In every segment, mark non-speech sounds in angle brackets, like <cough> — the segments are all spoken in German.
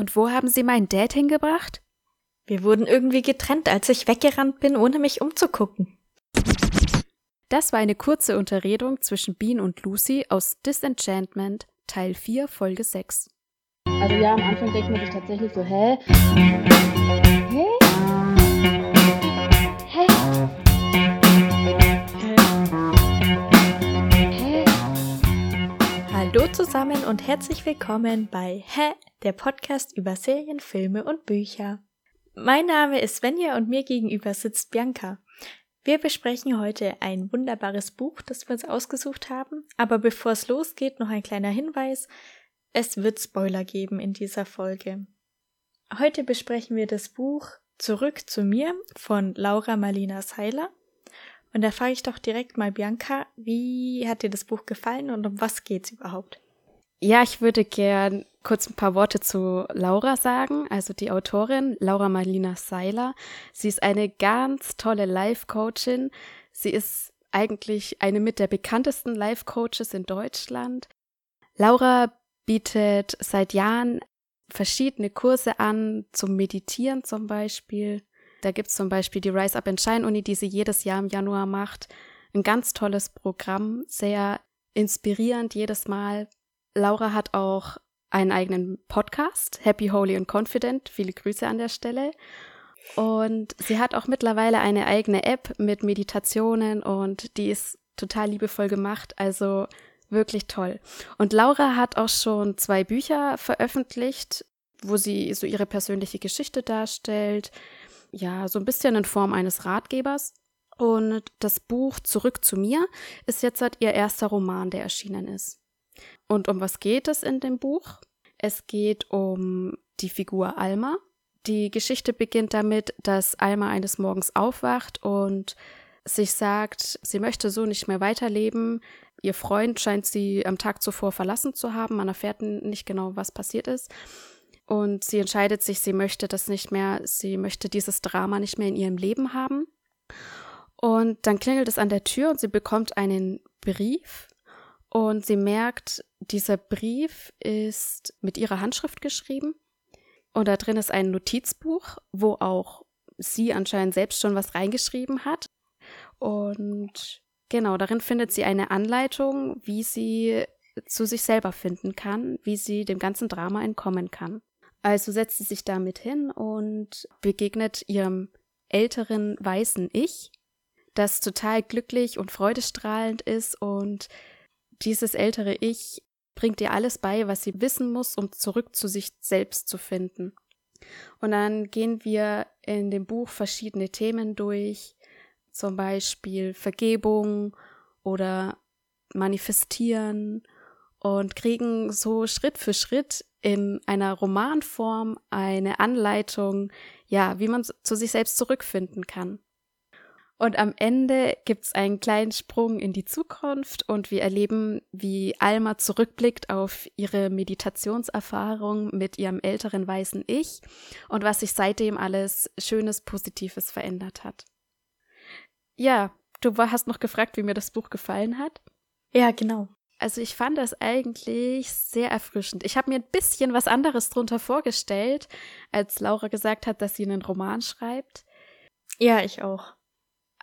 Und wo haben Sie meinen Dad hingebracht? Wir wurden irgendwie getrennt, als ich weggerannt bin, ohne mich umzugucken. Das war eine kurze Unterredung zwischen Bean und Lucy aus Disenchantment, Teil 4, Folge 6. Also ja, am Anfang denkt man sich tatsächlich so, hä? Hä? Hallo zusammen und herzlich willkommen bei Hä, der Podcast über Serien, Filme und Bücher. Mein Name ist Svenja und mir gegenüber sitzt Bianca. Wir besprechen heute ein wunderbares Buch, das wir uns ausgesucht haben. Aber bevor es losgeht, noch ein kleiner Hinweis. Es wird Spoiler geben in dieser Folge. Heute besprechen wir das Buch Zurück zu mir von Laura Marlina Seiler. Und da frage ich doch direkt mal Bianca, wie hat dir das Buch gefallen und um was geht's überhaupt? Ja, ich würde gern kurz ein paar Worte zu Laura sagen, also die Autorin Laura Marlina Seiler. Sie ist eine ganz tolle Life-Coachin. Sie ist eigentlich eine mit der bekanntesten Life-Coaches in Deutschland. Laura bietet seit Jahren verschiedene Kurse an, zum Meditieren zum Beispiel. Da gibt's zum Beispiel die Rise Up and Shine Uni, die sie jedes Jahr im Januar macht. Ein ganz tolles Programm, sehr inspirierend jedes Mal. Laura hat auch einen eigenen Podcast, Happy, Holy and Confident. Viele Grüße an der Stelle. Und sie hat auch mittlerweile eine eigene App mit Meditationen und die ist total liebevoll gemacht. Also wirklich toll. Und Laura hat auch schon zwei Bücher veröffentlicht, wo sie so ihre persönliche Geschichte darstellt. Ja, so ein bisschen in Form eines Ratgebers. Und das Buch Zurück zu mir ist jetzt halt ihr erster Roman, der erschienen ist. Und um was geht es in dem Buch? Es geht um die Figur Alma. Die Geschichte beginnt damit, dass Alma eines Morgens aufwacht und sich sagt, sie möchte so nicht mehr weiterleben. Ihr Freund scheint sie am Tag zuvor verlassen zu haben. Man erfährt nicht genau, was passiert ist. Und sie entscheidet sich, sie möchte das nicht mehr, sie möchte dieses Drama nicht mehr in ihrem Leben haben. Und dann klingelt es an der Tür und sie bekommt einen Brief und sie merkt, dieser Brief ist mit ihrer Handschrift geschrieben. Und da drin ist ein Notizbuch, wo auch sie anscheinend selbst schon was reingeschrieben hat. Und genau, darin findet sie eine Anleitung, wie sie zu sich selber finden kann, wie sie dem ganzen Drama entkommen kann. Also setzt sie sich damit hin und begegnet ihrem älteren weißen Ich, das total glücklich und freudestrahlend ist und dieses ältere Ich bringt ihr alles bei, was sie wissen muss, um zurück zu sich selbst zu finden. Und dann gehen wir in dem Buch verschiedene Themen durch, zum Beispiel Vergebung oder Manifestieren und kriegen so Schritt für Schritt in einer Romanform eine Anleitung, ja, wie man zu sich selbst zurückfinden kann. Und am Ende gibt's einen kleinen Sprung in die Zukunft und wir erleben, wie Alma zurückblickt auf ihre Meditationserfahrung mit ihrem älteren weißen Ich und was sich seitdem alles Schönes, Positives verändert hat. Ja, du hast noch gefragt, wie mir das Buch gefallen hat. Ja, genau. Also ich fand das eigentlich sehr erfrischend. Ich habe mir ein bisschen was anderes drunter vorgestellt, als Laura gesagt hat, dass sie einen Roman schreibt. Ja, ich auch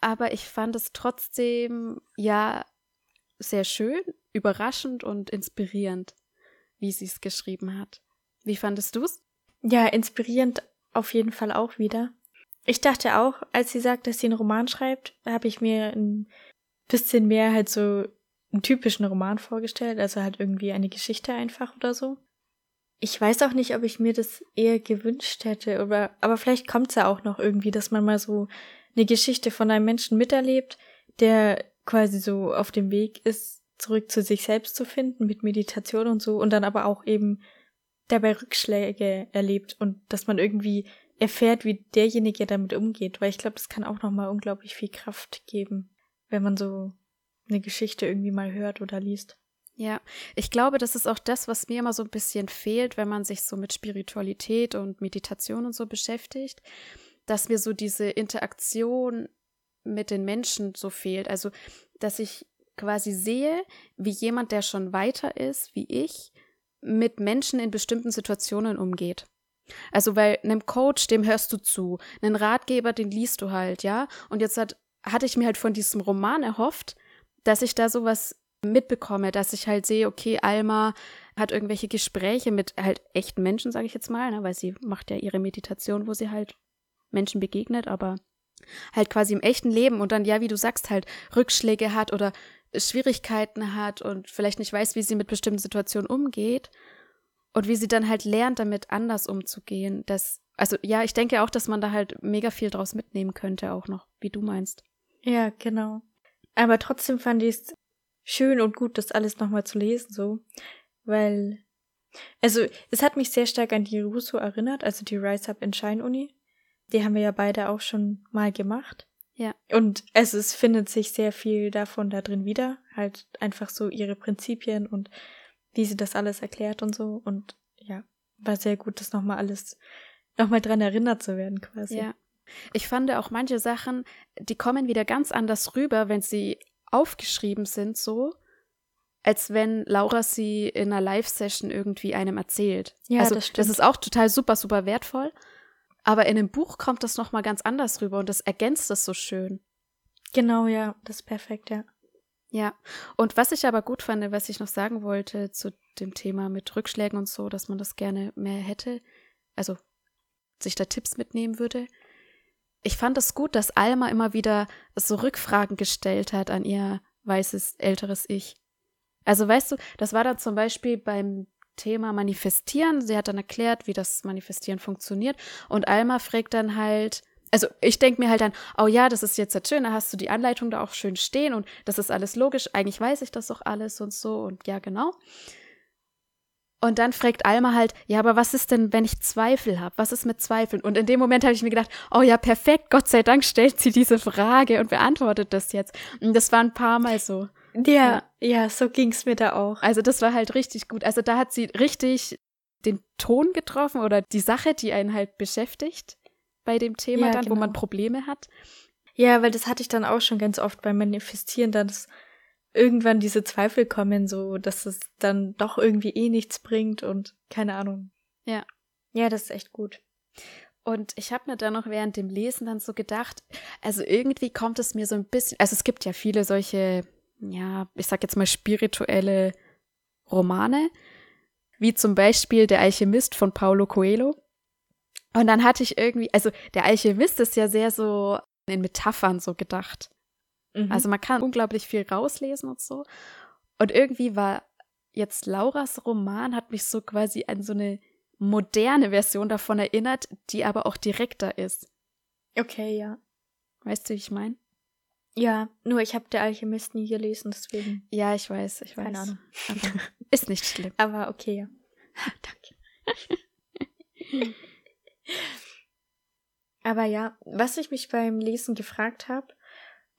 aber ich fand es trotzdem ja sehr schön, überraschend und inspirierend, wie sie es geschrieben hat. Wie fandest du es? Ja, inspirierend auf jeden Fall auch wieder. Ich dachte auch, als sie sagt, dass sie einen Roman schreibt, habe ich mir ein bisschen mehr halt so einen typischen Roman vorgestellt, also halt irgendwie eine Geschichte einfach oder so. Ich weiß auch nicht, ob ich mir das eher gewünscht hätte, oder, aber vielleicht kommt es ja auch noch irgendwie, dass man mal so eine Geschichte von einem Menschen miterlebt, der quasi so auf dem Weg ist, zurück zu sich selbst zu finden mit Meditation und so und dann aber auch eben dabei Rückschläge erlebt und dass man irgendwie erfährt, wie derjenige damit umgeht, weil ich glaube, das kann auch noch mal unglaublich viel Kraft geben, wenn man so eine Geschichte irgendwie mal hört oder liest. Ja, ich glaube, das ist auch das, was mir immer so ein bisschen fehlt, wenn man sich so mit Spiritualität und Meditation und so beschäftigt, dass mir so diese Interaktion mit den Menschen so fehlt. Also, dass ich quasi sehe, wie jemand, der schon weiter ist, wie ich, mit Menschen in bestimmten Situationen umgeht. Also, weil einem Coach, dem hörst du zu. Einen Ratgeber, den liest du halt, ja. Und jetzt hat, hatte ich mir halt von diesem Roman erhofft, dass ich da sowas mitbekomme, dass ich halt sehe, okay, Alma hat irgendwelche Gespräche mit halt echten Menschen, sage ich jetzt mal, ne, weil sie macht ja ihre Meditation, wo sie halt Menschen begegnet, aber halt quasi im echten Leben und dann, ja, wie du sagst, halt Rückschläge hat oder Schwierigkeiten hat und vielleicht nicht weiß, wie sie mit bestimmten Situationen umgeht und wie sie dann halt lernt, damit anders umzugehen. Das, also ja, ich denke auch, dass man da halt mega viel draus mitnehmen könnte, auch noch, wie du meinst. Ja, genau. Aber trotzdem fand ich es schön und gut, das alles nochmal zu lesen, so. Weil, also, es hat mich sehr stark an die Russo erinnert, also die Rise Up in Shine Uni. Die haben wir ja beide auch schon mal gemacht. Ja. Und also es findet sich sehr viel davon da drin wieder. Halt einfach so ihre Prinzipien und wie sie das alles erklärt und so. Und ja, war sehr gut, das nochmal alles, nochmal dran erinnert zu werden quasi. Ja. Ich fand auch manche Sachen, die kommen wieder ganz anders rüber, wenn sie aufgeschrieben sind, so, als wenn Laura sie in einer Live-Session irgendwie einem erzählt. Ja, also, das stimmt. das ist auch total super, super wertvoll. Aber in einem Buch kommt das nochmal ganz anders rüber und das ergänzt das so schön. Genau, ja, das ist perfekt, ja. Ja, und was ich aber gut fand, was ich noch sagen wollte zu dem Thema mit Rückschlägen und so, dass man das gerne mehr hätte, also sich da Tipps mitnehmen würde. Ich fand es gut, dass Alma immer wieder so Rückfragen gestellt hat an ihr weißes, älteres Ich. Also weißt du, das war dann zum Beispiel beim Thema Manifestieren. Sie hat dann erklärt, wie das Manifestieren funktioniert. Und Alma fragt dann halt, also ich denke mir halt dann, oh ja, das ist jetzt halt schön, da hast du die Anleitung da auch schön stehen und das ist alles logisch. Eigentlich weiß ich das doch alles und so und ja, genau. Und dann fragt Alma halt, ja, aber was ist denn, wenn ich Zweifel habe? Was ist mit Zweifeln? Und in dem Moment habe ich mir gedacht, oh ja, perfekt, Gott sei Dank stellt sie diese Frage und beantwortet das jetzt. Und das war ein paar Mal so. Ja, ja, so ging's mir da auch. Also das war halt richtig gut. Also da hat sie richtig den Ton getroffen oder die Sache, die einen halt beschäftigt bei dem Thema Ja, dann, wo genau. man Probleme hat. Ja, weil das hatte ich dann auch schon ganz oft beim Manifestieren, dass irgendwann diese Zweifel kommen, so dass es dann doch irgendwie eh nichts bringt und keine Ahnung. Ja. Ja, das ist echt gut. Und ich habe mir dann noch während dem Lesen dann so gedacht, also irgendwie kommt es mir so ein bisschen, also es gibt ja viele solche, ja, ich sag jetzt mal spirituelle Romane, wie zum Beispiel Der Alchemist von Paulo Coelho. Und dann hatte ich irgendwie, also der Alchemist ist ja sehr so in Metaphern so gedacht. Mhm. Also man kann unglaublich viel rauslesen und so. Und irgendwie war jetzt Lauras Roman, hat mich so quasi an so eine moderne Version davon erinnert, die aber auch direkter ist. okay, ja. Weißt du, wie ich meine? Ja, nur ich habe der Alchemist nie gelesen, deswegen. Ja, ich weiß, ich weiß. Keine Ahnung. Ist nicht schlimm. <laughs> Aber okay, ja. <laughs> Danke. <laughs> Aber ja, was ich mich beim Lesen gefragt habe,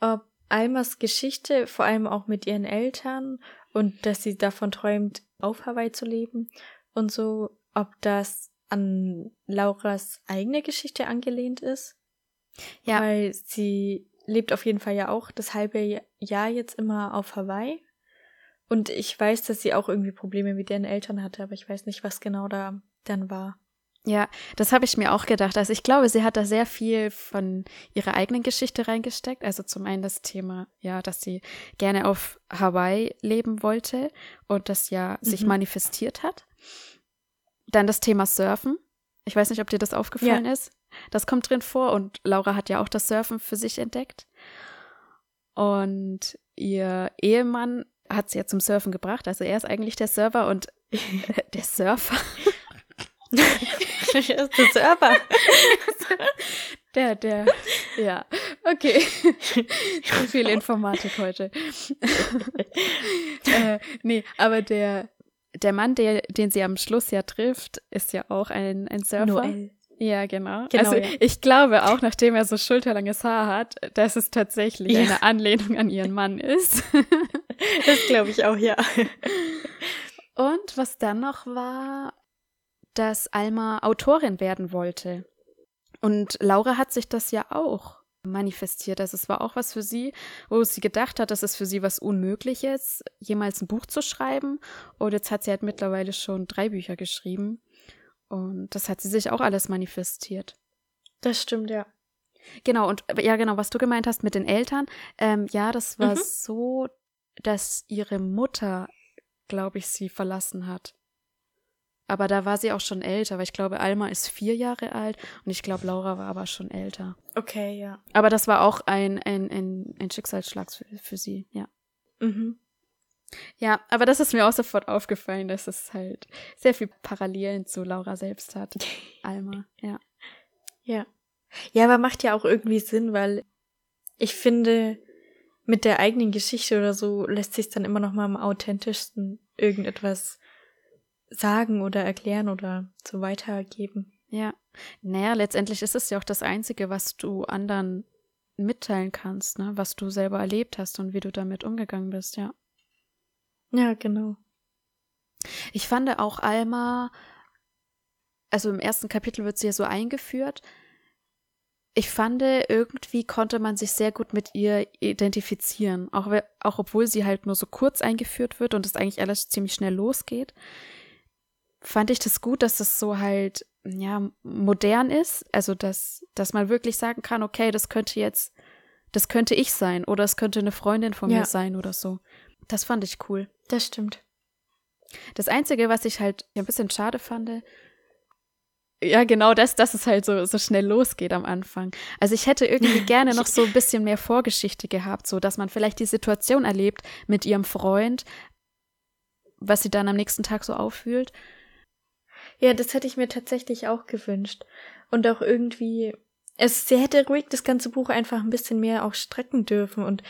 ob Almas Geschichte, vor allem auch mit ihren Eltern und dass sie davon träumt, auf Hawaii zu leben und so, ob das an Lauras eigene Geschichte angelehnt ist. Ja. Weil sie lebt auf jeden Fall ja auch das halbe Jahr jetzt immer auf Hawaii. Und ich weiß, dass sie auch irgendwie Probleme mit ihren Eltern hatte, aber ich weiß nicht, was genau da dann war. Ja, das habe ich mir auch gedacht. Also ich glaube, sie hat da sehr viel von ihrer eigenen Geschichte reingesteckt. Also zum einen das Thema, ja, dass sie gerne auf Hawaii leben wollte und das ja sich Mhm. manifestiert hat. Dann das Thema Surfen. Ich weiß nicht, ob dir das aufgefallen ist. Das kommt drin vor und Laura hat ja auch das Surfen für sich entdeckt. Und ihr Ehemann hat sie ja zum Surfen gebracht. Also er ist eigentlich der Server und <laughs> der Surfer. <laughs> das ist der Server. <laughs> Der, der, ja, okay. <laughs> Zu viel Informatik heute. äh, nee, aber der, der Mann, der, den sie am Schluss ja trifft, ist ja auch ein, ein Surfer. Noel. Ja, genau. Genau, also ja. ich glaube auch, nachdem er so schulterlanges Haar hat, dass es tatsächlich Ja. eine Anlehnung an ihren Mann ist. Das glaube ich auch, ja. Und was dann noch war, dass Alma Autorin werden wollte. Und Laura hat sich das ja auch manifestiert. Also es war auch was für sie, wo sie gedacht hat, das ist für sie was Unmögliches, jemals ein Buch zu schreiben. Und jetzt hat sie halt mittlerweile schon drei Bücher geschrieben. Und das hat sie sich auch alles manifestiert. Das stimmt, ja. Genau, und ja, genau, was du gemeint hast mit den Eltern. Ähm, ja, das war Mhm. so, dass ihre Mutter, glaube ich, sie verlassen hat. Aber da war sie auch schon älter, weil ich glaube, Alma ist vier Jahre alt und ich glaube, Laura war aber schon älter. Okay, ja. Aber das war auch ein, ein, ein, ein Schicksalsschlag für, für sie, ja. Mhm. Ja, aber das ist mir auch sofort aufgefallen, dass es halt sehr viel Parallelen zu Laura selbst hat. <laughs> Alma, ja. Ja. Ja, aber macht ja auch irgendwie Sinn, weil ich finde, mit der eigenen Geschichte oder so lässt sich dann immer noch mal am authentischsten irgendetwas sagen oder erklären oder so weitergeben. Ja. Naja, letztendlich ist es ja auch das Einzige, was du anderen mitteilen kannst, ne? Was du selber erlebt hast und wie du damit umgegangen bist, ja. Ja, genau. Ich fand auch Alma, also im ersten Kapitel wird sie ja so eingeführt. Ich fand, irgendwie konnte man sich sehr gut mit ihr identifizieren. Auch, auch obwohl sie halt nur so kurz eingeführt wird und es eigentlich alles ziemlich schnell losgeht, fand ich das gut, dass das so halt, ja, modern ist. Also, dass, dass man wirklich sagen kann, okay, das könnte jetzt, das könnte ich sein oder es könnte eine Freundin von Ja. mir sein oder so. Das fand ich cool. Das stimmt. Das Einzige, was ich halt ein bisschen schade fand, ja, genau das, dass es halt so, so schnell losgeht am Anfang. Also ich hätte irgendwie <laughs> gerne noch so ein bisschen mehr Vorgeschichte gehabt, so dass man vielleicht die Situation erlebt mit ihrem Freund, was sie dann am nächsten Tag so auffühlt. Ja, das hätte ich mir tatsächlich auch gewünscht. Und auch irgendwie, es, sie hätte ruhig das ganze Buch einfach ein bisschen mehr auch strecken dürfen und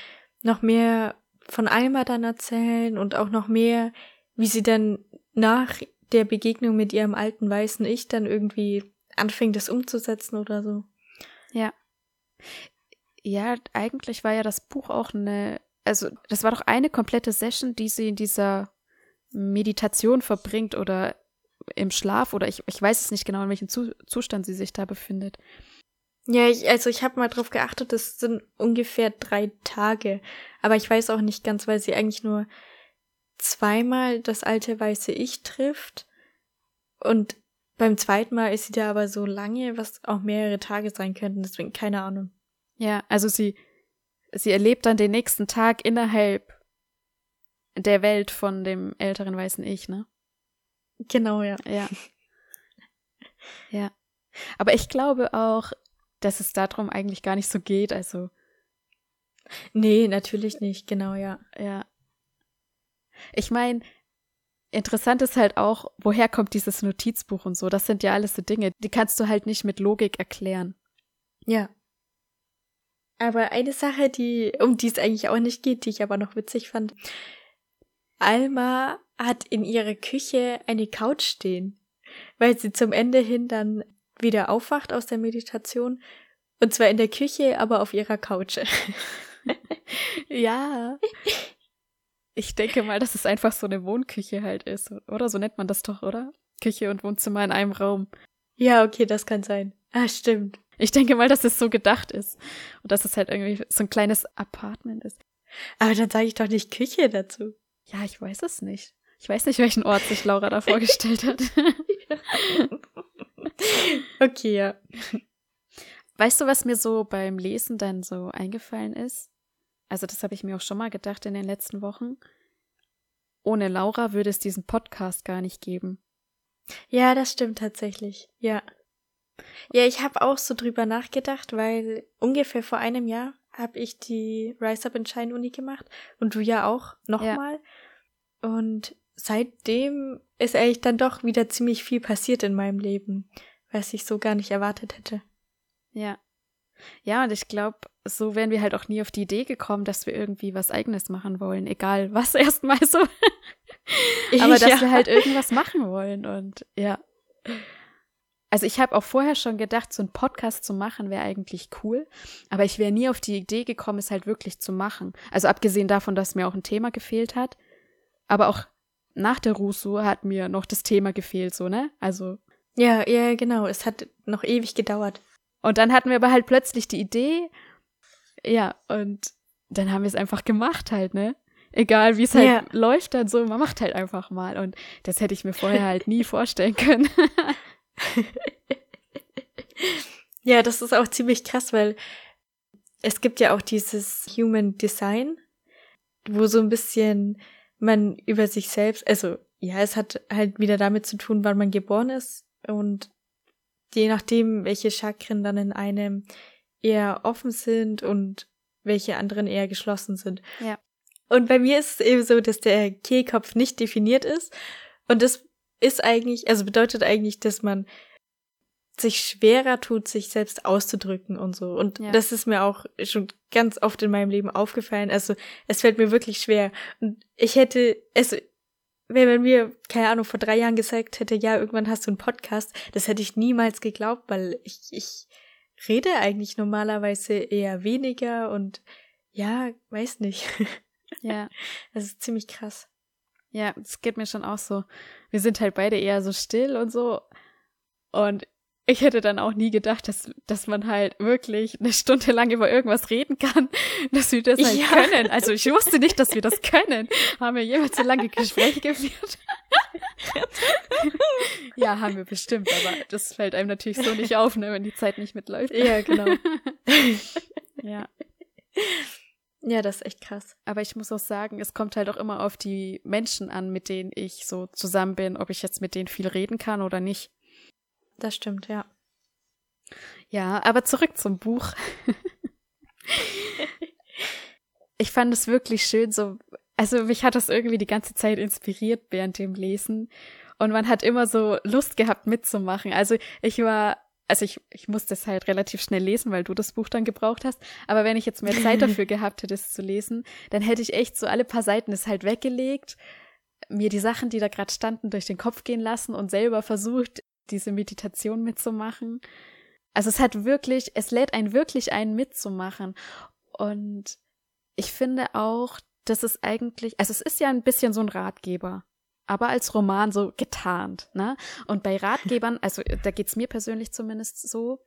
noch mehr von Alma dann erzählen und auch noch mehr, wie sie dann nach der Begegnung mit ihrem alten weißen Ich dann irgendwie anfängt, das umzusetzen oder so. Ja. Ja, eigentlich war ja das Buch auch eine, also das war doch eine komplette Session, die sie in dieser Meditation verbringt oder im Schlaf oder ich, ich weiß es nicht genau, in welchem Zu Zustand sie sich da befindet. Ja, ich, also ich habe mal drauf geachtet, das sind ungefähr drei Tage. Aber ich weiß auch nicht ganz, weil sie eigentlich nur zweimal das alte weiße Ich trifft. Und beim zweiten Mal ist sie da aber so lange, was auch mehrere Tage sein könnten. Deswegen keine Ahnung. Ja, also sie, sie erlebt dann den nächsten Tag innerhalb der Welt von dem älteren weißen Ich, ne? Genau, ja. Ja. ja. Aber ich glaube auch, dass es darum eigentlich gar nicht so geht. Also, Nee, natürlich nicht. Genau, ja. ja. Ich meine, interessant ist halt auch, woher kommt dieses Notizbuch und so. Das sind ja alles so Dinge, die kannst du halt nicht mit Logik erklären. Ja. Aber eine Sache, die, um die es eigentlich auch nicht geht, die ich aber noch witzig fand. Alma hat in ihrer Küche eine Couch stehen, weil sie zum Ende hin dann wieder aufwacht aus der Meditation. Und zwar in der Küche, aber auf ihrer Couch. <laughs> Ja. Ich denke mal, dass es einfach so eine Wohnküche halt ist, oder? So nennt man das doch, oder? Küche und Wohnzimmer in einem Raum. ja, okay, das kann sein. Ah, stimmt. Ich denke mal, dass es so gedacht ist. Und dass es halt irgendwie so ein kleines Apartment ist. Aber dann sage ich doch nicht Küche dazu. Ja, ich weiß es nicht. Ich weiß nicht, welchen Ort sich Laura da vorgestellt hat. <laughs> okay, ja. Weißt du, was mir so beim Lesen dann so eingefallen ist? Also, das habe ich mir auch schon mal gedacht in den letzten Wochen. Ohne Laura würde es diesen Podcast gar nicht geben. Ja, das stimmt tatsächlich. Ja. Ja, ich habe auch so drüber nachgedacht, weil ungefähr vor einem Jahr habe ich die Rise Up in Shine Uni gemacht und du ja auch nochmal. Und seitdem ist eigentlich dann doch wieder ziemlich viel passiert in meinem Leben, was ich so gar nicht erwartet hätte. Ja. Ja, und ich glaube, so wären wir halt auch nie auf die Idee gekommen, dass wir irgendwie was Eigenes machen wollen. Egal was <laughs> erstmal so. Aber dass Ja. wir halt irgendwas machen wollen und ja. Also ich habe auch vorher schon gedacht, so einen Podcast zu machen wäre eigentlich cool, aber ich wäre nie auf die Idee gekommen, es halt wirklich zu machen. Also abgesehen davon, dass mir auch ein Thema gefehlt hat, aber auch nach der Russo hat mir noch das Thema gefehlt, so, ne? Also Ja, ja, genau. Es hat noch ewig gedauert. und dann hatten wir aber halt plötzlich die Idee, ja, und dann haben wir es einfach gemacht halt, ne? Egal wie es halt Ja. läuft, dann so, man macht halt einfach mal. Und das hätte ich mir vorher halt nie <laughs> vorstellen können. ja, das ist auch ziemlich krass, weil es gibt ja auch dieses Human Design, wo so ein bisschen man über sich selbst, also ja, es hat halt wieder damit zu tun, wann man geboren ist und je nachdem, welche Chakren dann in einem eher offen sind und welche anderen eher geschlossen sind. Ja. Und bei mir ist es eben so, dass der Kehlkopf nicht definiert ist. Und das ist eigentlich, also bedeutet eigentlich, dass man sich schwerer tut, sich selbst auszudrücken und so. Und ja. das ist mir auch schon ganz oft in meinem Leben aufgefallen. Also es fällt mir wirklich schwer. Und ich hätte, also wenn man mir, keine Ahnung, vor drei Jahren gesagt hätte, ja, irgendwann hast du einen Podcast, das hätte ich niemals geglaubt, weil ich, ich rede eigentlich normalerweise eher weniger und ja, weiß nicht. <laughs> Ja. Das ist ziemlich krass. Ja, das geht mir schon auch so. Wir sind halt beide eher so still und so. Und ich hätte dann auch nie gedacht, dass, dass man halt wirklich eine Stunde lang über irgendwas reden kann, <laughs> dass wir das halt ja. können. Also ich wusste nicht, dass wir das können. Haben wir jemals so lange Gespräche geführt? <laughs> ja, haben wir bestimmt, aber das fällt einem natürlich so nicht auf, ne, wenn die Zeit nicht mitläuft. Ja, genau. <laughs> ja. Ja, das ist echt krass. Aber ich muss auch sagen, es kommt halt auch immer auf die Menschen an, mit denen ich so zusammen bin, ob ich jetzt mit denen viel reden kann oder nicht. Das stimmt, ja. Ja, aber zurück zum Buch. <laughs> ich fand es wirklich schön, so, also mich hat das irgendwie die ganze Zeit inspiriert während dem Lesen. Und man hat immer so Lust gehabt mitzumachen. Also ich war, also ich, ich musste es halt relativ schnell lesen, weil du das Buch dann gebraucht hast. Aber wenn ich jetzt mehr Zeit dafür <laughs> gehabt hätte, es zu lesen, dann hätte ich echt so alle paar Seiten es halt weggelegt, mir die Sachen, die da gerade standen, durch den Kopf gehen lassen und selber versucht, diese Meditation mitzumachen. Also es hat wirklich, es lädt einen wirklich ein mitzumachen. Und ich finde auch, dass es eigentlich, also es ist ja ein bisschen so ein Ratgeber, aber als Roman so getarnt, ne? Und bei Ratgebern, also da geht's mir persönlich zumindest so,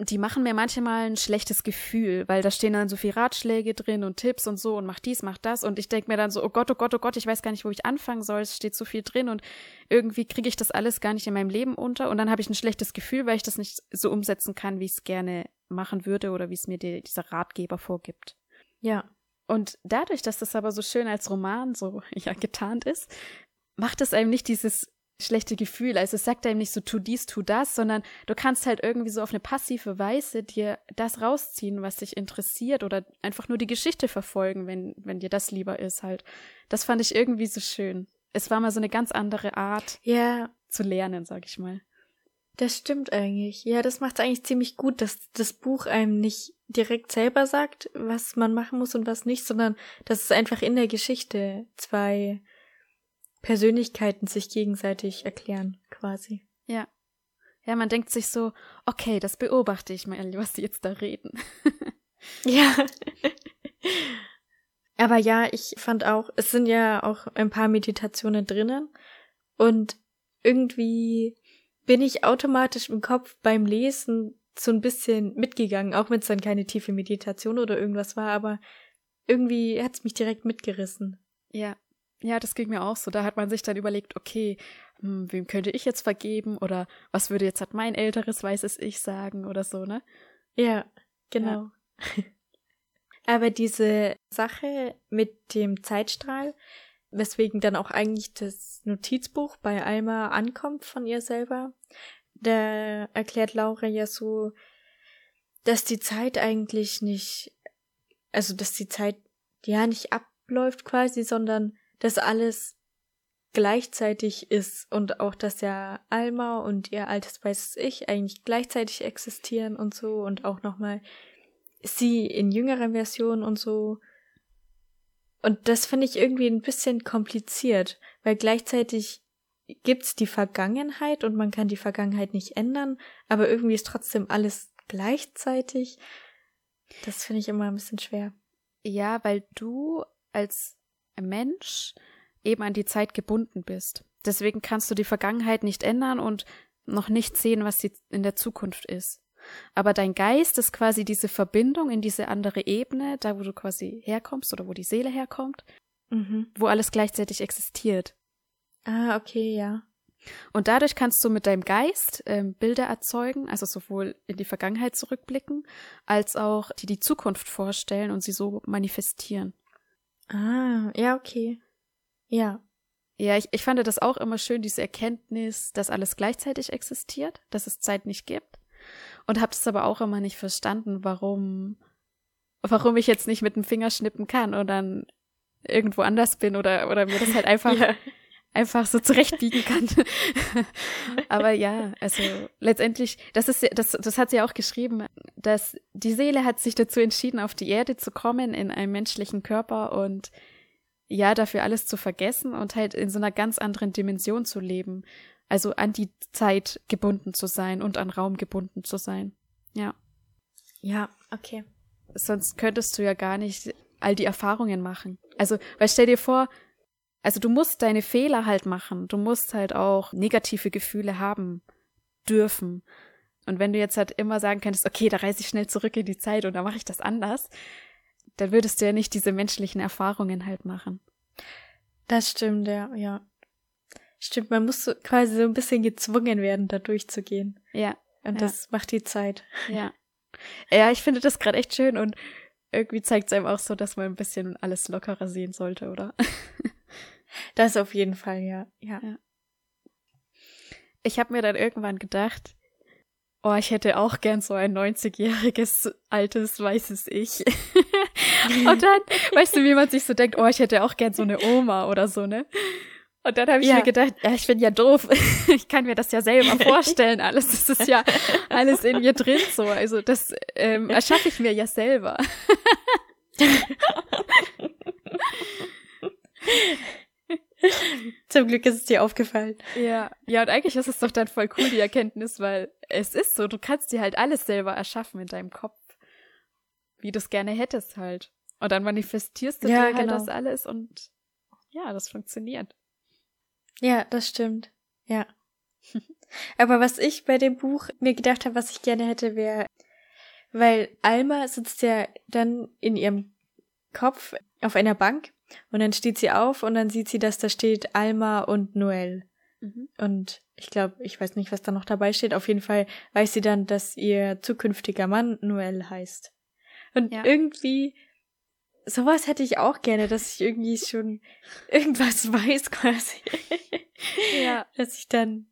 die machen mir manchmal ein schlechtes Gefühl, weil da stehen dann so viel Ratschläge drin und Tipps und so und mach dies, mach das und ich denke mir dann so, oh Gott, oh Gott, oh Gott, ich weiß gar nicht, wo ich anfangen soll, es steht so viel drin und irgendwie kriege ich das alles gar nicht in meinem Leben unter und dann habe ich ein schlechtes Gefühl, weil ich das nicht so umsetzen kann, wie ich es gerne machen würde oder wie es mir die, dieser Ratgeber vorgibt. Ja. Und dadurch, dass das aber so schön als Roman so <laughs> ja getarnt ist, macht es einem nicht dieses schlechte Gefühl. Also es sagt einem nicht so, tu dies, tu das, sondern du kannst halt irgendwie so auf eine passive Weise dir das rausziehen, was dich interessiert oder einfach nur die Geschichte verfolgen, wenn, wenn dir das lieber ist halt. Das fand ich irgendwie so schön. Es war mal so eine ganz andere Art ja. zu lernen, sag ich mal. Das stimmt eigentlich. Ja, das macht eigentlich ziemlich gut, dass das Buch einem nicht direkt selber sagt, was man machen muss und was nicht, sondern dass es einfach in der Geschichte zwei Persönlichkeiten sich gegenseitig erklären, quasi. Ja. Ja, man denkt sich so, okay, das beobachte ich mal, was die jetzt da reden. <laughs> <laughs> ja. Aber ja, ich fand auch, es sind ja auch ein paar Meditationen drinnen und irgendwie bin ich automatisch im Kopf beim Lesen so ein bisschen mitgegangen, auch wenn es dann keine tiefe Meditation oder irgendwas war, aber irgendwie hat es mich direkt mitgerissen. Ja, ja, das ging mir auch so. Da hat man sich dann überlegt, okay, hm, wem könnte ich jetzt vergeben oder was würde jetzt halt mein älteres weißes Ich sagen oder so, ne? Ja, genau. Ja. <laughs> Aber diese Sache mit dem Zeitstrahl, weswegen dann auch eigentlich das Notizbuch bei Alma ankommt von ihr selber, da erklärt Laura ja so, dass die Zeit eigentlich nicht, also dass die Zeit ja nicht abläuft quasi, sondern dass alles gleichzeitig ist und auch, dass ja Alma und ihr altes weißes Ich eigentlich gleichzeitig existieren und so und auch nochmal sie in jüngerer Version und so. Und das finde ich irgendwie ein bisschen kompliziert, weil gleichzeitig gibt's die Vergangenheit und man kann die Vergangenheit nicht ändern, aber irgendwie ist trotzdem alles gleichzeitig. Das finde ich immer ein bisschen schwer. Ja, weil du als Mensch eben an die Zeit gebunden bist. Deswegen kannst du die Vergangenheit nicht ändern und noch nicht sehen, was sie in der Zukunft ist. Aber dein Geist ist quasi diese Verbindung in diese andere Ebene, da wo du quasi herkommst oder wo die Seele herkommt, mhm. wo alles gleichzeitig existiert. Ah, okay, ja. Und dadurch kannst du mit deinem Geist ähm, Bilder erzeugen, also sowohl in die Vergangenheit zurückblicken, als auch die die Zukunft vorstellen und sie so manifestieren. Ah, ja, okay. Ja. Ja, ich, ich fand das auch immer schön, diese Erkenntnis, dass alles gleichzeitig existiert, dass es Zeit nicht gibt. Und habe das aber auch immer nicht verstanden, warum, warum ich jetzt nicht mit dem Finger schnippen kann und dann irgendwo anders bin oder, oder mir das halt <laughs> einfach ja einfach so zurechtbiegen kann. <laughs> Aber ja, also letztendlich, das ist das, das hat sie auch geschrieben, dass die Seele hat sich dazu entschieden, auf die Erde zu kommen in einem menschlichen Körper und ja, dafür alles zu vergessen und halt in so einer ganz anderen Dimension zu leben. Also an die Zeit gebunden zu sein und an Raum gebunden zu sein. Ja. Ja, okay. Sonst könntest du ja gar nicht all die Erfahrungen machen. Also, weil stell dir vor, also du musst deine Fehler halt machen. Du musst halt auch negative Gefühle haben dürfen. Und wenn du jetzt halt immer sagen könntest, okay, da reise ich schnell zurück in die Zeit und da mache ich das anders, dann würdest du ja nicht diese menschlichen Erfahrungen halt machen. Das stimmt, ja, ja. Stimmt, man muss so quasi so ein bisschen gezwungen werden, da durchzugehen. Ja. Und ja. das macht die Zeit. Ja. Ja, ich finde das gerade echt schön und irgendwie zeigt es einem auch so, dass man ein bisschen alles lockerer sehen sollte, oder? <laughs> Das auf jeden Fall, ja. ja. ja. Ich habe mir dann irgendwann gedacht, oh, ich hätte auch gern so ein 90-jähriges, altes, weißes Ich. <laughs> Und dann, weißt du, wie man sich so denkt, oh, ich hätte auch gern so eine Oma oder so, ne? Und dann habe ich ja. mir gedacht, ja, ich bin ja doof. <laughs> Ich kann mir das ja selber vorstellen, alles. Das ist ja alles in mir drin so. Also das ähm, erschaffe ich mir ja selber. <laughs> <laughs> Zum Glück ist es dir aufgefallen. Ja, ja, und eigentlich ist es doch dann voll cool, die Erkenntnis, weil es ist so, du kannst dir halt alles selber erschaffen in deinem Kopf, wie du es gerne hättest halt. Und dann manifestierst du ja, dir halt genau. das alles und ja, das funktioniert. Ja, das stimmt. Ja. <laughs> Aber was ich bei dem Buch mir gedacht habe, was ich gerne hätte, wäre, weil Alma sitzt ja dann in ihrem Kopf auf einer Bank und dann steht sie auf und dann sieht sie, dass da steht Alma und Noel. Mhm. Und ich glaube, ich weiß nicht, was da noch dabei steht. Auf jeden Fall weiß sie dann, dass ihr zukünftiger Mann Noel heißt. Und ja. irgendwie, sowas hätte ich auch gerne, dass ich irgendwie schon irgendwas <laughs> weiß quasi. ja. Dass ich dann,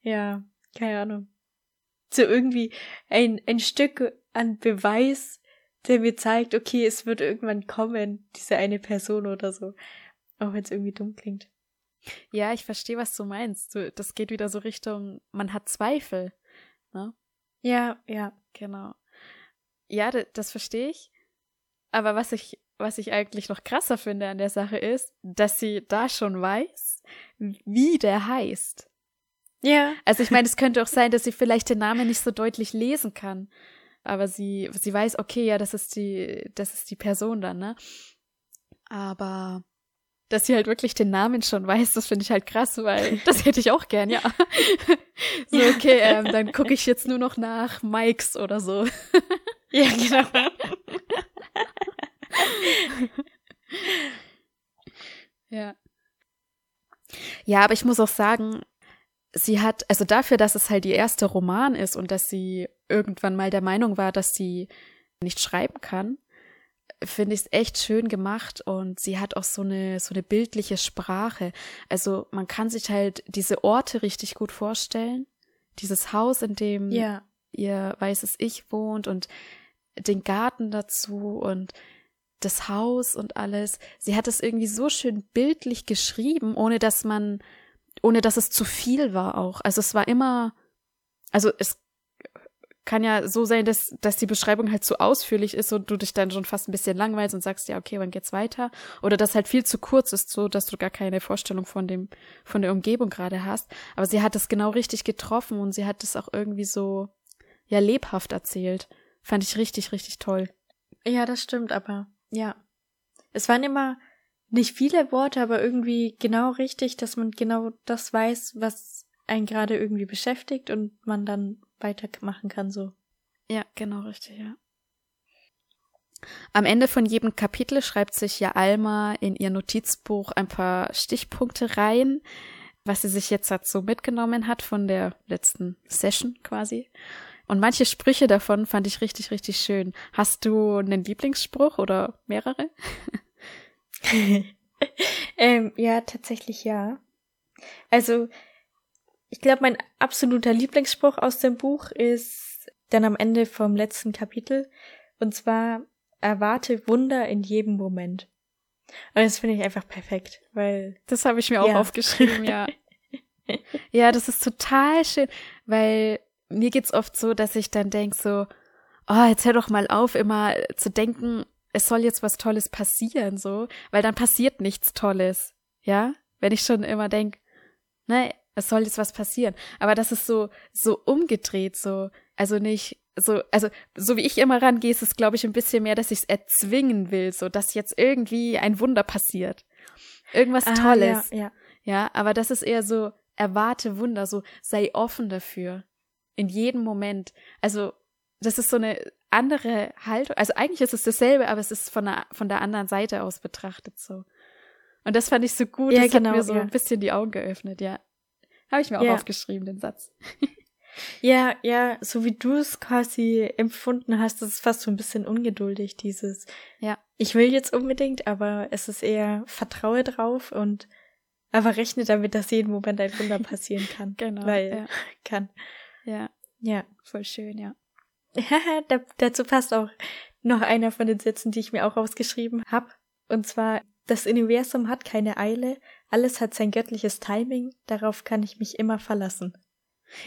ja, keine Ahnung. So irgendwie ein, ein Stück an Beweis der mir zeigt, okay, es wird irgendwann kommen, diese eine Person oder so. Auch wenn es irgendwie dumm klingt. Ja, ich verstehe, was du meinst. Du, das geht wieder so Richtung, man hat Zweifel. Ne? Ja, ja. Genau. Ja, das, das verstehe ich. Aber was ich, was ich eigentlich noch krasser finde an der Sache ist, dass sie da schon weiß, wie der heißt. Ja. Also ich meine, es könnte auch sein, dass sie vielleicht den Namen nicht so deutlich lesen kann aber sie, sie weiß, okay, ja, das ist die, das ist die Person dann, ne? Aber dass sie halt wirklich den Namen schon weiß, das finde ich halt krass, weil <laughs> das hätte ich auch gern, ja. <laughs> so, okay, ähm, dann gucke ich jetzt nur noch nach Mikes oder so. <laughs> ja, genau. ja. Ja, aber ich muss auch sagen, sie hat, also dafür, dass es halt ihr erster Roman ist und dass sie irgendwann mal der Meinung war, dass sie nicht schreiben kann, finde ich es echt schön gemacht und sie hat auch so eine so eine bildliche Sprache. Also man kann sich halt diese Orte richtig gut vorstellen, dieses Haus, in dem ja. ihr weißes Ich wohnt und den Garten dazu und das Haus und alles. Sie hat es irgendwie so schön bildlich geschrieben, ohne dass man ohne dass es zu viel war auch. Also es war immer, also es kann ja so sein, dass, dass die Beschreibung halt zu ausführlich ist und du dich dann schon fast ein bisschen langweilst und sagst, ja, okay, wann geht's weiter? Oder dass halt viel zu kurz ist, so dass du gar keine Vorstellung von dem, von der Umgebung gerade hast. Aber sie hat es genau richtig getroffen und sie hat es auch irgendwie so, ja, lebhaft erzählt. Fand ich richtig, richtig toll. Ja, das stimmt, aber ja. Es waren immer nicht viele Worte, aber irgendwie genau richtig, dass man genau das weiß, was einen gerade irgendwie beschäftigt und man dann weitermachen kann so. Ja, genau richtig, ja. Am Ende von jedem Kapitel schreibt sich ja Alma in ihr Notizbuch ein paar Stichpunkte rein, was sie sich jetzt so mitgenommen hat von der letzten Session quasi. Und manche Sprüche davon fand ich richtig, richtig schön. Hast du einen Lieblingsspruch oder mehrere? <laughs> <laughs> ähm, ja, tatsächlich ja. Also, ich glaube, mein absoluter Lieblingsspruch aus dem Buch ist dann am Ende vom letzten Kapitel. Und zwar, erwarte Wunder in jedem Moment. Und das finde ich einfach perfekt, weil. Das habe ich mir auch ja. aufgeschrieben, ja. <laughs> ja, das ist total schön, weil mir geht's oft so, dass ich dann denk so, oh, jetzt hör doch mal auf, immer zu denken, es soll jetzt was Tolles passieren, so, weil dann passiert nichts Tolles, ja? Wenn ich schon immer denk, ne, es soll jetzt was passieren. Aber das ist so, so umgedreht, so, also nicht, so, also, so wie ich immer rangehe, ist es, glaube ich, ein bisschen mehr, dass ich es erzwingen will, so, dass jetzt irgendwie ein Wunder passiert. Irgendwas ah, Tolles. Ja, ja. ja, aber das ist eher so, erwarte Wunder, so, sei offen dafür in jedem Moment. Also das ist so eine andere Haltung. Also eigentlich ist es dasselbe, aber es ist von der, von der anderen Seite aus betrachtet so. Und das fand ich so gut, ja, das genau, hat mir so ja. ein bisschen die Augen geöffnet, ja. Habe ich mir auch ja. aufgeschrieben, den Satz. <laughs> Ja, ja, so wie du es quasi empfunden hast, das ist fast so ein bisschen ungeduldig, dieses. Ja. Ich will jetzt unbedingt, aber es ist eher Vertraue drauf und aber rechne damit, dass jeden Moment ein Wunder passieren kann. <laughs> genau. Weil ja. kann. Ja. Ja. Voll schön, ja. <laughs> da, dazu passt auch noch einer von den Sätzen, die ich mir auch ausgeschrieben habe. Und zwar, das Universum hat keine Eile, alles hat sein göttliches Timing, darauf kann ich mich immer verlassen.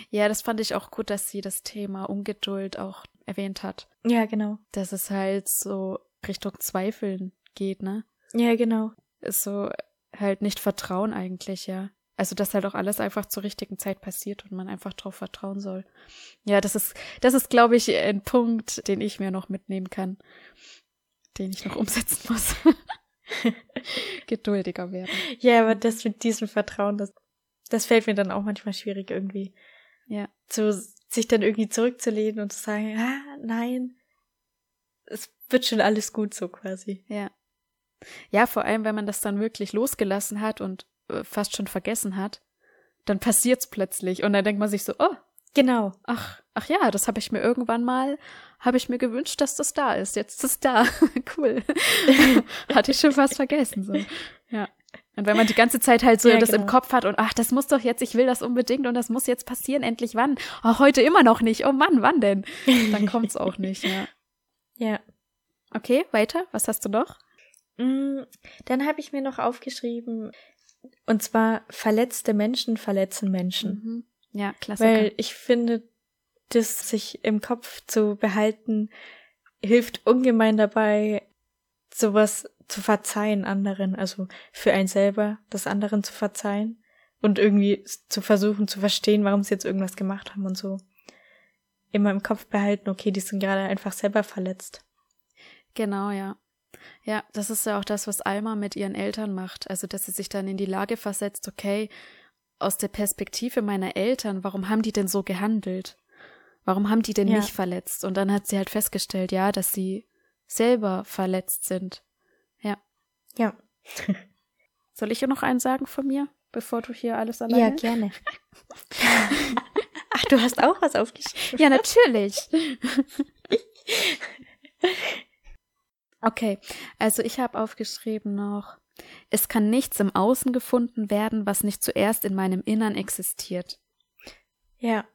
Ja, das fand ich auch gut, dass sie das Thema Ungeduld auch erwähnt hat. Ja, genau. Dass es halt so Richtung Zweifeln geht, ne? Ja, genau. Ist so halt nicht Vertrauen eigentlich, ja. Also, dass halt auch alles einfach zur richtigen Zeit passiert und man einfach drauf vertrauen soll. Ja, das ist, das ist, glaube ich, ein Punkt, den ich mir noch mitnehmen kann, den ich noch umsetzen muss. <laughs> Geduldiger werden. Ja, aber das mit diesem Vertrauen, das, das fällt mir dann auch manchmal schwierig irgendwie. Ja. Zu, sich dann irgendwie zurückzulehnen und zu sagen, ah, nein, es wird schon alles gut so quasi. Ja. Ja, vor allem, wenn man das dann wirklich losgelassen hat und fast schon vergessen hat, dann passiert's plötzlich und dann denkt man sich so, oh, genau. Ach, ach ja, das habe ich mir irgendwann mal, habe ich mir gewünscht, dass das da ist. Jetzt ist es da. <laughs> cool. <laughs> Hatte ich schon fast vergessen so. Ja. Und wenn man die ganze Zeit halt so ja, das genau. im Kopf hat und ach, das muss doch jetzt, ich will das unbedingt und das muss jetzt passieren, endlich wann? Ach, heute immer noch nicht. Oh Mann, wann denn? Dann kommt's auch nicht, ja. <laughs> Ja. Okay, weiter. Was hast du noch? Mm, dann habe ich mir noch aufgeschrieben, und zwar verletzte Menschen verletzen Menschen. Mhm. Ja, Klassiker. Weil ich finde, das sich im Kopf zu behalten, hilft ungemein dabei, sowas zu verzeihen anderen, also für einen selber, das anderen zu verzeihen und irgendwie zu versuchen zu verstehen, warum sie jetzt irgendwas gemacht haben und so. Immer im Kopf behalten, okay, die sind gerade einfach selber verletzt. Genau, ja. Ja, das ist ja auch das, was Alma mit ihren Eltern macht. Also, dass sie sich dann in die Lage versetzt, okay, aus der Perspektive meiner Eltern, warum haben die denn so gehandelt? Warum haben die denn ja. mich verletzt? Und dann hat sie halt festgestellt, ja, dass sie selber verletzt sind. Ja. Ja. <laughs> Soll ich ja noch einen sagen von mir, bevor du hier alles alleine? Ja, gerne. Ach, du hast auch was aufgeschrieben. Ja, natürlich. <laughs> Okay, also ich habe aufgeschrieben noch, es kann nichts im Außen gefunden werden, was nicht zuerst in meinem Innern existiert. Ja.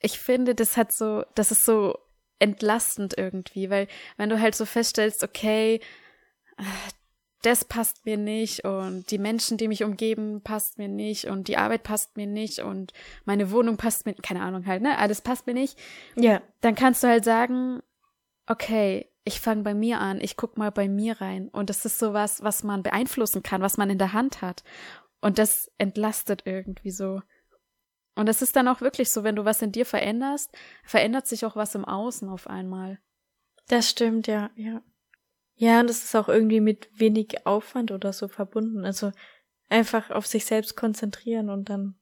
Ich finde, das hat so, das ist so entlastend irgendwie, weil wenn du halt so feststellst, okay, das passt mir nicht und die Menschen, die mich umgeben, passt mir nicht und die Arbeit passt mir nicht und meine Wohnung passt mir, keine Ahnung halt, ne, alles passt mir nicht. Ja. Dann kannst du halt sagen, okay, ich fange bei mir an, ich guck mal bei mir rein. Und das ist sowas, was man beeinflussen kann, was man in der Hand hat. Und das entlastet irgendwie so. Und das ist dann auch wirklich so, wenn du was in dir veränderst, verändert sich auch was im Außen auf einmal. Das stimmt, ja, ja. Ja, und das ist auch irgendwie mit wenig Aufwand oder so verbunden. Also einfach auf sich selbst konzentrieren und dann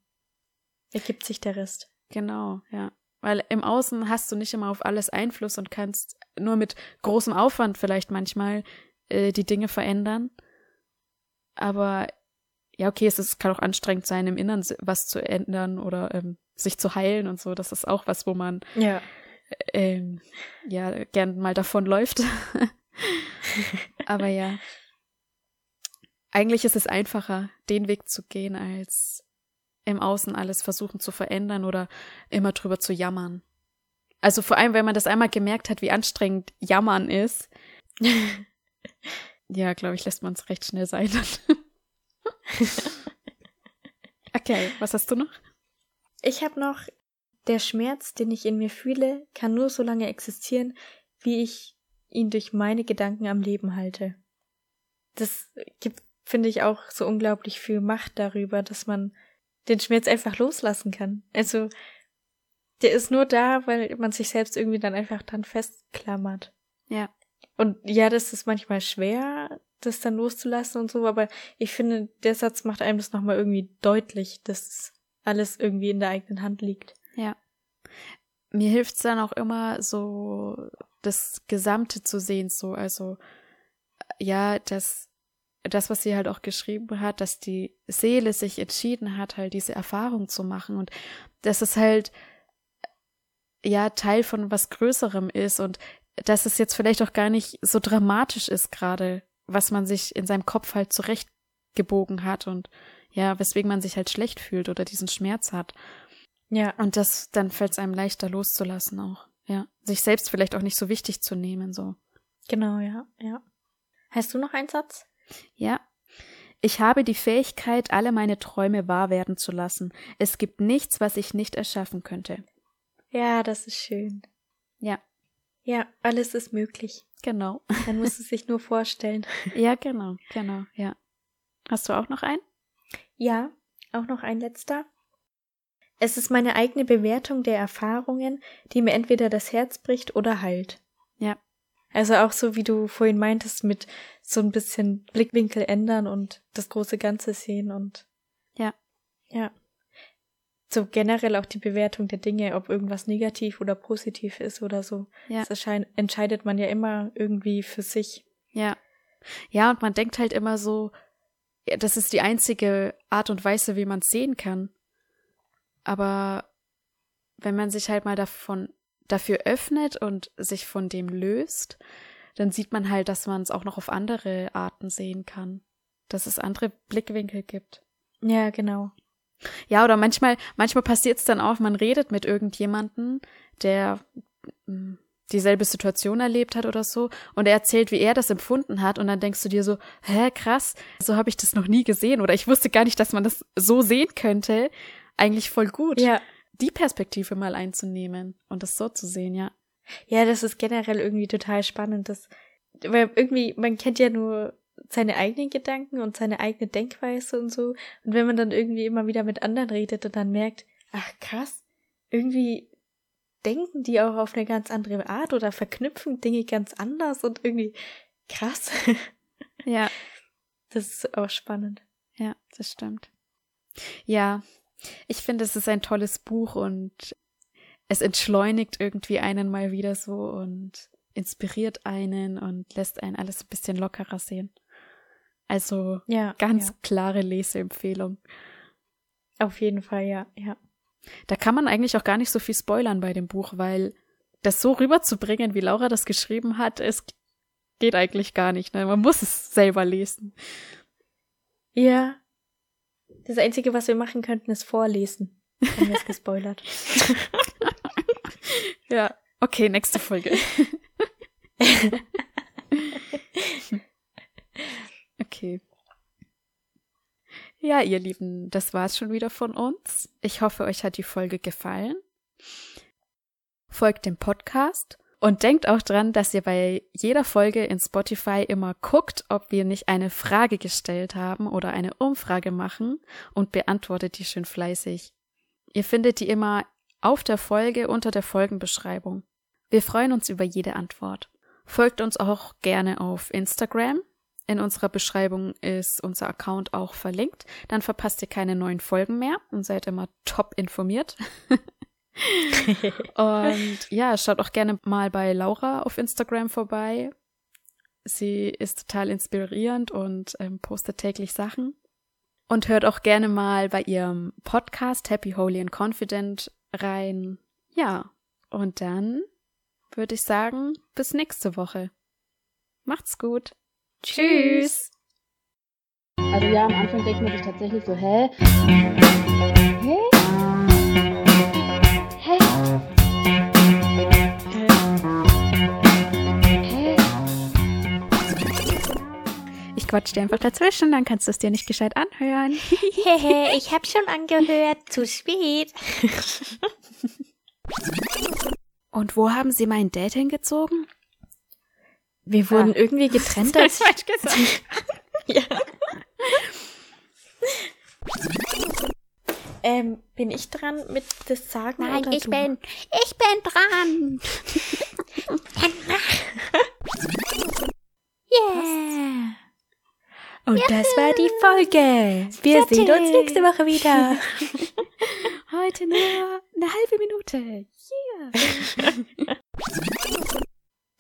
ergibt sich der Rest. Genau, ja. Weil im Außen hast du nicht immer auf alles Einfluss und kannst nur mit großem Aufwand vielleicht manchmal äh, die Dinge verändern. Aber ja, okay, es ist, kann auch anstrengend sein, im Innern was zu ändern oder ähm, sich zu heilen und so. Das ist auch was, wo man Ja. ähm, ja gern mal davon läuft. <laughs> Aber ja. Eigentlich ist es einfacher, den Weg zu gehen, als im Außen alles versuchen zu verändern oder immer drüber zu jammern. Also vor allem, wenn man das einmal gemerkt hat, wie anstrengend Jammern ist, <laughs> ja, glaube ich, lässt man es recht schnell sein. <laughs> okay, was hast du noch? Ich habe noch, der Schmerz, den ich in mir fühle, kann nur so lange existieren, wie ich ihn durch meine Gedanken am Leben halte. Das gibt, finde ich, auch so unglaublich viel Macht darüber, dass man den Schmerz einfach loslassen kann. Also, der ist nur da, weil man sich selbst irgendwie dann einfach dran festklammert. Ja. Und ja, das ist manchmal schwer, das dann loszulassen und so, aber ich finde, der Satz macht einem das nochmal irgendwie deutlich, dass alles irgendwie in der eigenen Hand liegt. Ja. Mir hilft es dann auch immer so, das Gesamte zu sehen, so, also, ja, das, das, was sie halt auch geschrieben hat, dass die Seele sich entschieden hat, halt diese Erfahrung zu machen und dass es halt, ja, Teil von was Größerem ist und dass es jetzt vielleicht auch gar nicht so dramatisch ist gerade, was man sich in seinem Kopf halt zurechtgebogen hat und ja, weswegen man sich halt schlecht fühlt oder diesen Schmerz hat. Ja. Und das, dann fällt es einem leichter loszulassen auch. Ja. Sich selbst vielleicht auch nicht so wichtig zu nehmen, so. Genau, ja, ja. Hast du noch einen Satz? Ja. Ich habe die Fähigkeit, alle meine Träume wahr werden zu lassen. Es gibt nichts, was ich nicht erschaffen könnte. Ja, das ist schön. Ja, Ja, alles ist möglich. genau. Man muss es sich nur vorstellen. <laughs> ja, genau, genau, ja. Hast du auch noch einen? Ja, auch noch ein letzter. Es ist meine eigene Bewertung der Erfahrungen, die mir entweder das Herz bricht oder heilt. Ja. Also auch so, wie du vorhin meintest, mit so ein bisschen Blickwinkel ändern und das große Ganze sehen und Ja. ja. So generell auch die Bewertung der Dinge, ob irgendwas negativ oder positiv ist oder so. Ja. Das entscheidet man ja immer irgendwie für sich. Ja. Ja, und man denkt halt immer so, das ist die einzige Art und Weise, wie man es sehen kann. Aber wenn man sich halt mal davon dafür öffnet und sich von dem löst, dann sieht man halt, dass man es auch noch auf andere Arten sehen kann. Dass es andere Blickwinkel gibt. Ja, genau. Ja, oder manchmal, manchmal passiert es dann auch, man redet mit irgendjemanden, der mh, dieselbe Situation erlebt hat oder so, und er erzählt, wie er das empfunden hat, und dann denkst du dir so, hä, krass, so habe ich das noch nie gesehen, oder ich wusste gar nicht, dass man das so sehen könnte. Eigentlich voll gut, Ja. die Perspektive mal einzunehmen und das so zu sehen, ja. Ja, das ist generell irgendwie total spannend. Das, weil irgendwie, man kennt ja nur seine eigenen Gedanken und seine eigene Denkweise und so. Und wenn man dann irgendwie immer wieder mit anderen redet und dann merkt, ach krass, irgendwie denken die auch auf eine ganz andere Art oder verknüpfen Dinge ganz anders und irgendwie krass. <laughs> Ja, Das ist auch spannend. ja, das stimmt. Ja, ich finde, es ist ein tolles Buch und es entschleunigt irgendwie einen mal wieder so und inspiriert einen und lässt einen alles ein bisschen lockerer sehen. Also Ja. ganz ja. klare Leseempfehlung. Auf jeden Fall, ja, ja. Da kann man eigentlich auch gar nicht so viel spoilern bei dem Buch, weil das so rüberzubringen, wie Laura das geschrieben hat, es geht eigentlich gar nicht. Ne? Man muss es selber lesen. Ja. Das Einzige, was wir machen könnten, ist vorlesen. Haben wir es gespoilert. <laughs> Ja. Okay, nächste Folge. <laughs> okay. Ja, ihr Lieben, das war's schon wieder von uns. Ich hoffe, euch hat die Folge gefallen. Folgt dem Podcast und denkt auch dran, dass ihr bei jeder Folge in Spotify immer guckt, ob wir nicht eine Frage gestellt haben oder eine Umfrage machen und beantwortet die schön fleißig. Ihr findet die immer auf der Folge unter der Folgenbeschreibung. Wir freuen uns über jede Antwort. Folgt uns auch gerne auf Instagram. In unserer Beschreibung ist unser Account auch verlinkt. Dann verpasst ihr keine neuen Folgen mehr und seid immer top informiert. <laughs> und ja, schaut auch gerne mal bei Laura auf Instagram vorbei. Sie ist total inspirierend und ähm, postet täglich Sachen. Und hört auch gerne mal bei ihrem Podcast Happy, Holy and Confident rein. Ja, und dann würde ich sagen, bis nächste Woche. Macht's gut. Tschüss. Also ja, am Anfang denkt man sich tatsächlich so, hä? Hä? Hä? Hä? Ich quatsch dir einfach dazwischen, dann kannst du es dir nicht gescheit anhören. <laughs> Hehe, ich hab schon angehört. Zu spät. Und wo haben sie meinen Date hingezogen? Wir wurden irgendwie getrennt, <laughs> als falsch gesagt. <laughs> ja. Ähm, bin ich dran mit das Sagen? Nein, oder ich du? bin, ich bin dran. <laughs> Yeah. Und das war die Folge. Wir Fertig. sehen uns nächste Woche wieder. Heute nur eine halbe Minute. Yeah.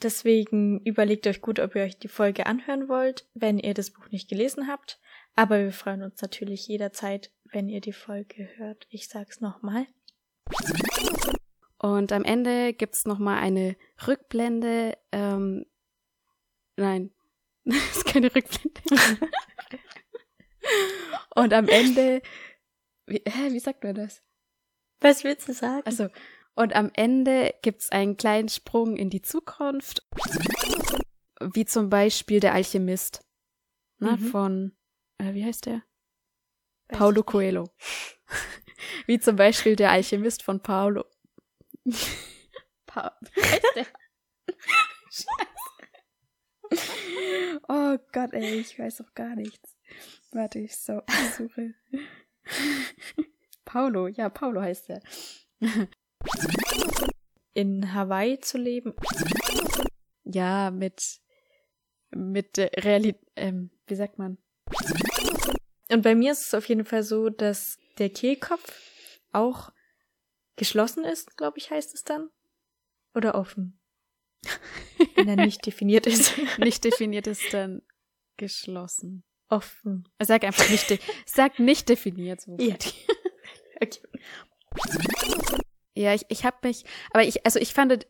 Deswegen überlegt euch gut, ob ihr euch die Folge anhören wollt, wenn ihr das Buch nicht gelesen habt. Aber wir freuen uns natürlich jederzeit, wenn ihr die Folge hört. Ich sag's nochmal. Und am Ende gibt's noch mal eine Rückblende. Ähm, nein, <laughs> das ist keine Rückblende. <laughs> Und am Ende, wie, hä, wie sagt man das? Was willst du sagen? Also, und am Ende gibt's einen kleinen Sprung in die Zukunft, wie zum Beispiel der Alchemist, ne, Mhm. von, äh, wie heißt der? Weiß Paulo. Coelho. <laughs> wie zum Beispiel der Alchemist von Paulo. pa wie heißt der? <laughs> Scheiße. Oh Gott, ey, ich weiß doch gar nichts. Warte, ich so, suche. <laughs> Paulo, ja, Paulo heißt er. In Hawaii zu leben. Ja, mit, mit Realität, ähm, wie sagt man? Und bei mir ist es auf jeden Fall so, dass der Kehlkopf auch geschlossen ist, glaube ich, heißt es dann. Oder offen. Wenn er nicht definiert ist. <laughs> Nicht definiert ist dann geschlossen. offen. Sag einfach nicht, sag nicht definiert. So. Ja. Okay. Ja, ich, ich habe mich, aber ich, also ich fand,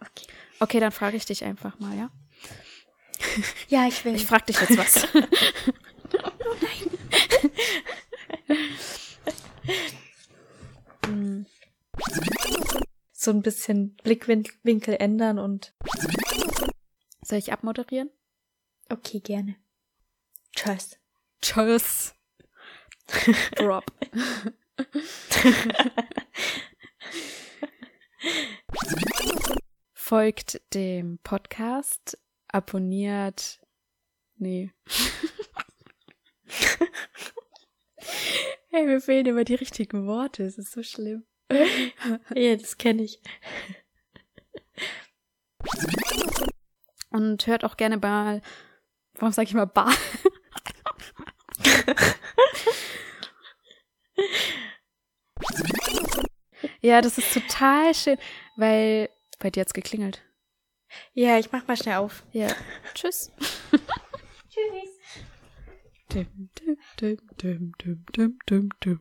okay. okay, dann frage ich dich einfach mal, ja? <laughs> Ja, ich will. Ich frage dich jetzt was. <laughs> Hm, so ein bisschen Blickwinkel ändern und Soll ich abmoderieren? okay, gerne. Tschüss. Tschüss. <laughs> Drop. <laughs> Folgt dem Podcast, abonniert. Nee. <laughs> hey, mir fehlen immer die richtigen Worte. Es ist so schlimm. <laughs> Ja, das kenne ich. Und hört auch gerne mal. Warum sage ich mal Bar? Ja, das ist total schön, weil bei dir hat's geklingelt. Ja, ich mach mal schnell auf. Ja. Tschüss. <laughs> Tschüss. Dim, dim, dim, dim, dim, dim, dim.